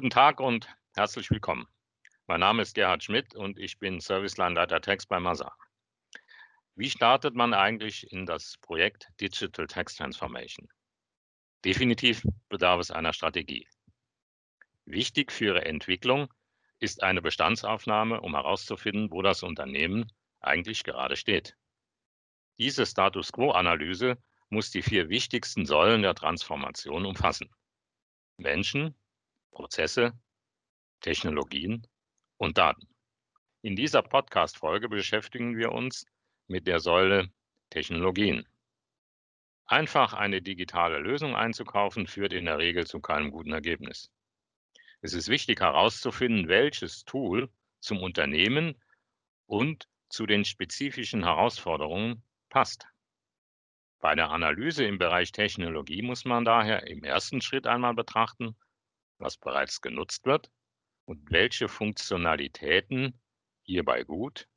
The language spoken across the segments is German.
Guten Tag und herzlich willkommen. Mein Name ist Gerhard Schmidt und ich bin Serviceline-Leiter Text bei Masa. Wie startet man eigentlich in das Projekt Digital Text Transformation? Definitiv bedarf es einer Strategie. Wichtig für Ihre Entwicklung ist eine Bestandsaufnahme, um herauszufinden, wo das Unternehmen eigentlich gerade steht. Diese Status Quo-Analyse muss die vier wichtigsten Säulen der Transformation umfassen. Menschen, Prozesse, Technologien und Daten. In dieser Podcast-Folge beschäftigen wir uns mit der Säule Technologien. Einfach eine digitale Lösung einzukaufen, führt in der Regel zu keinem guten Ergebnis. Es ist wichtig herauszufinden, welches Tool zum Unternehmen und zu den spezifischen Herausforderungen passt. Bei der Analyse im Bereich Technologie muss man daher im ersten Schritt einmal betrachten, was bereits genutzt wird und welche Funktionalitäten hierbei gut,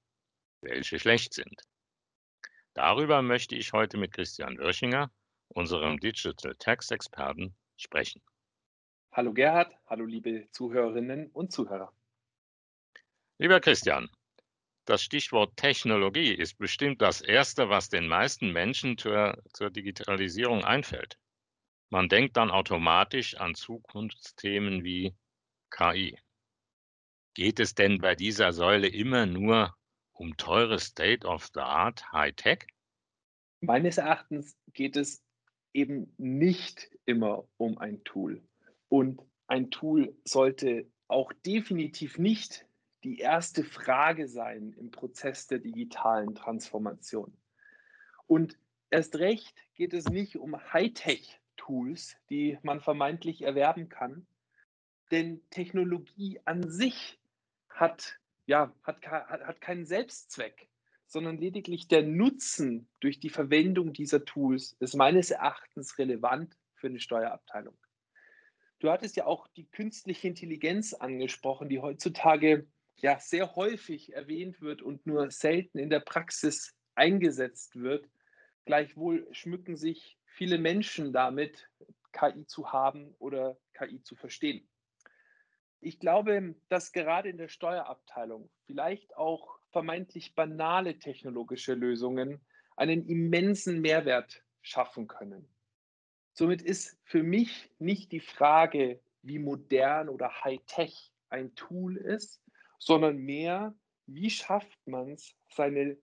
welche schlecht sind. Darüber möchte ich heute mit Christian Würchinger, unserem Digital Tax Experten, sprechen. Hallo Gerhard, hallo liebe Zuhörerinnen und Zuhörer. Lieber Christian, das Stichwort Technologie ist bestimmt das Erste, was den meisten Menschen zur, zur Digitalisierung einfällt. Man denkt dann automatisch an Zukunftsthemen wie KI. Geht es denn bei dieser Säule immer nur um teure State-of-the-Art High-Tech? Meines Erachtens geht es eben nicht immer um ein Tool. Und ein Tool sollte auch definitiv nicht die erste Frage sein im Prozess der digitalen Transformation. Und erst recht geht es nicht um Hightech-Tools, die man vermeintlich erwerben kann, denn Technologie an sich hat ja, hat, hat keinen Selbstzweck, sondern lediglich der Nutzen durch die Verwendung dieser Tools ist meines Erachtens relevant für eine Steuerabteilung. Du hattest ja auch die künstliche Intelligenz angesprochen, die heutzutage ja sehr häufig erwähnt wird und nur selten in der Praxis eingesetzt wird. Gleichwohl schmücken sich viele Menschen damit, KI zu haben oder KI zu verstehen. Ich glaube, dass gerade in der Steuerabteilung vielleicht auch vermeintlich banale technologische Lösungen einen immensen Mehrwert schaffen können. Somit ist für mich nicht die Frage, wie modern oder high-tech ein Tool ist, sondern mehr, wie schafft man es, seine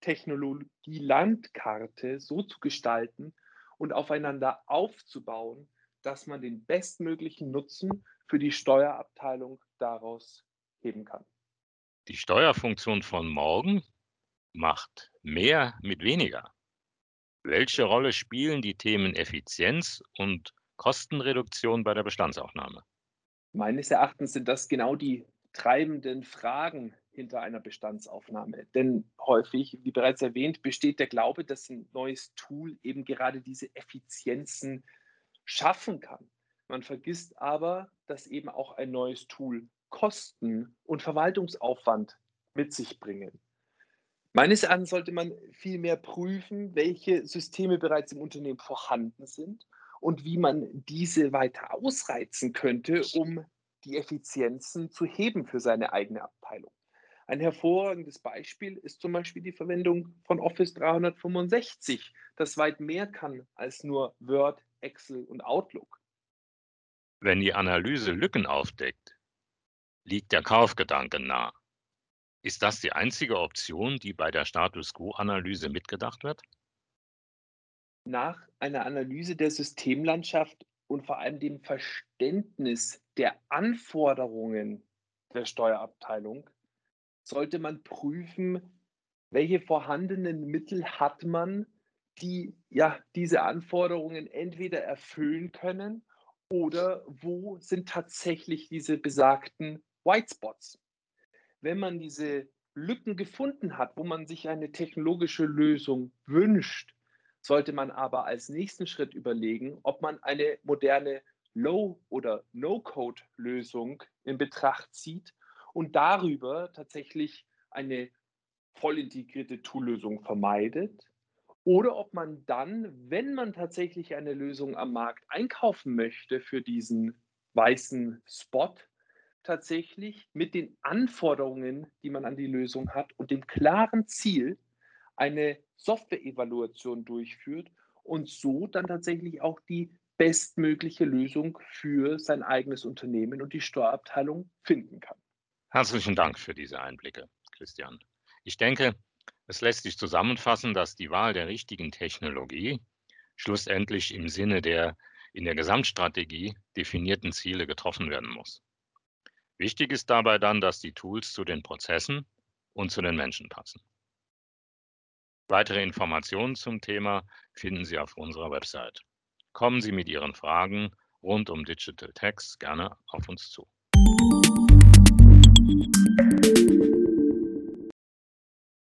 Technologie-Landkarte so zu gestalten und aufeinander aufzubauen, dass man den bestmöglichen Nutzen für die Steuerabteilung daraus heben kann. Die Steuerfunktion von morgen macht mehr mit weniger. Welche Rolle spielen die Themen Effizienz und Kostenreduktion bei der Bestandsaufnahme? Meines Erachtens sind das genau die treibenden Fragen hinter einer Bestandsaufnahme. Denn häufig, wie bereits erwähnt, besteht der Glaube, dass ein neues Tool eben gerade diese Effizienzen schaffen kann. Man vergisst aber, dass eben auch ein neues Tool Kosten und Verwaltungsaufwand mit sich bringen. Meines Erachtens sollte man vielmehr prüfen, welche Systeme bereits im Unternehmen vorhanden sind und wie man diese weiter ausreizen könnte, um die Effizienzen zu heben für seine eigene Abteilung. Ein hervorragendes Beispiel ist zum Beispiel die Verwendung von Office 365, das weit mehr kann als nur Word, Excel und Outlook. Wenn die Analyse Lücken aufdeckt, liegt der Kaufgedanke nah. Ist das die einzige Option, die bei der Status Quo-Analyse mitgedacht wird? Nach einer Analyse der Systemlandschaft und vor allem dem Verständnis der Anforderungen der Steuerabteilung sollte man prüfen, welche vorhandenen Mittel hat man, die ja diese Anforderungen entweder erfüllen können oder wo sind tatsächlich diese besagten White Spots? Wenn man diese Lücken gefunden hat, wo man sich eine technologische Lösung wünscht, sollte man aber als nächsten Schritt überlegen, ob man eine moderne Low- oder No-Code-Lösung in Betracht zieht und darüber tatsächlich eine voll integrierte Tool-Lösung vermeidet oder ob man dann, wenn man tatsächlich eine Lösung am Markt einkaufen möchte für diesen weißen Spot tatsächlich mit den Anforderungen, die man an die Lösung hat und dem klaren Ziel, eine Software-Evaluation durchführt und so dann tatsächlich auch die bestmögliche Lösung für sein eigenes Unternehmen und die Steuerabteilung finden kann. Herzlichen Dank für diese Einblicke, Christian. Ich denke, es lässt sich zusammenfassen, dass die Wahl der richtigen Technologie schlussendlich im Sinne der in der Gesamtstrategie definierten Ziele getroffen werden muss. Wichtig ist dabei dann, dass die Tools zu den Prozessen und zu den Menschen passen. Weitere Informationen zum Thema finden Sie auf unserer Website. Kommen Sie mit Ihren Fragen rund um Digital Text gerne auf uns zu.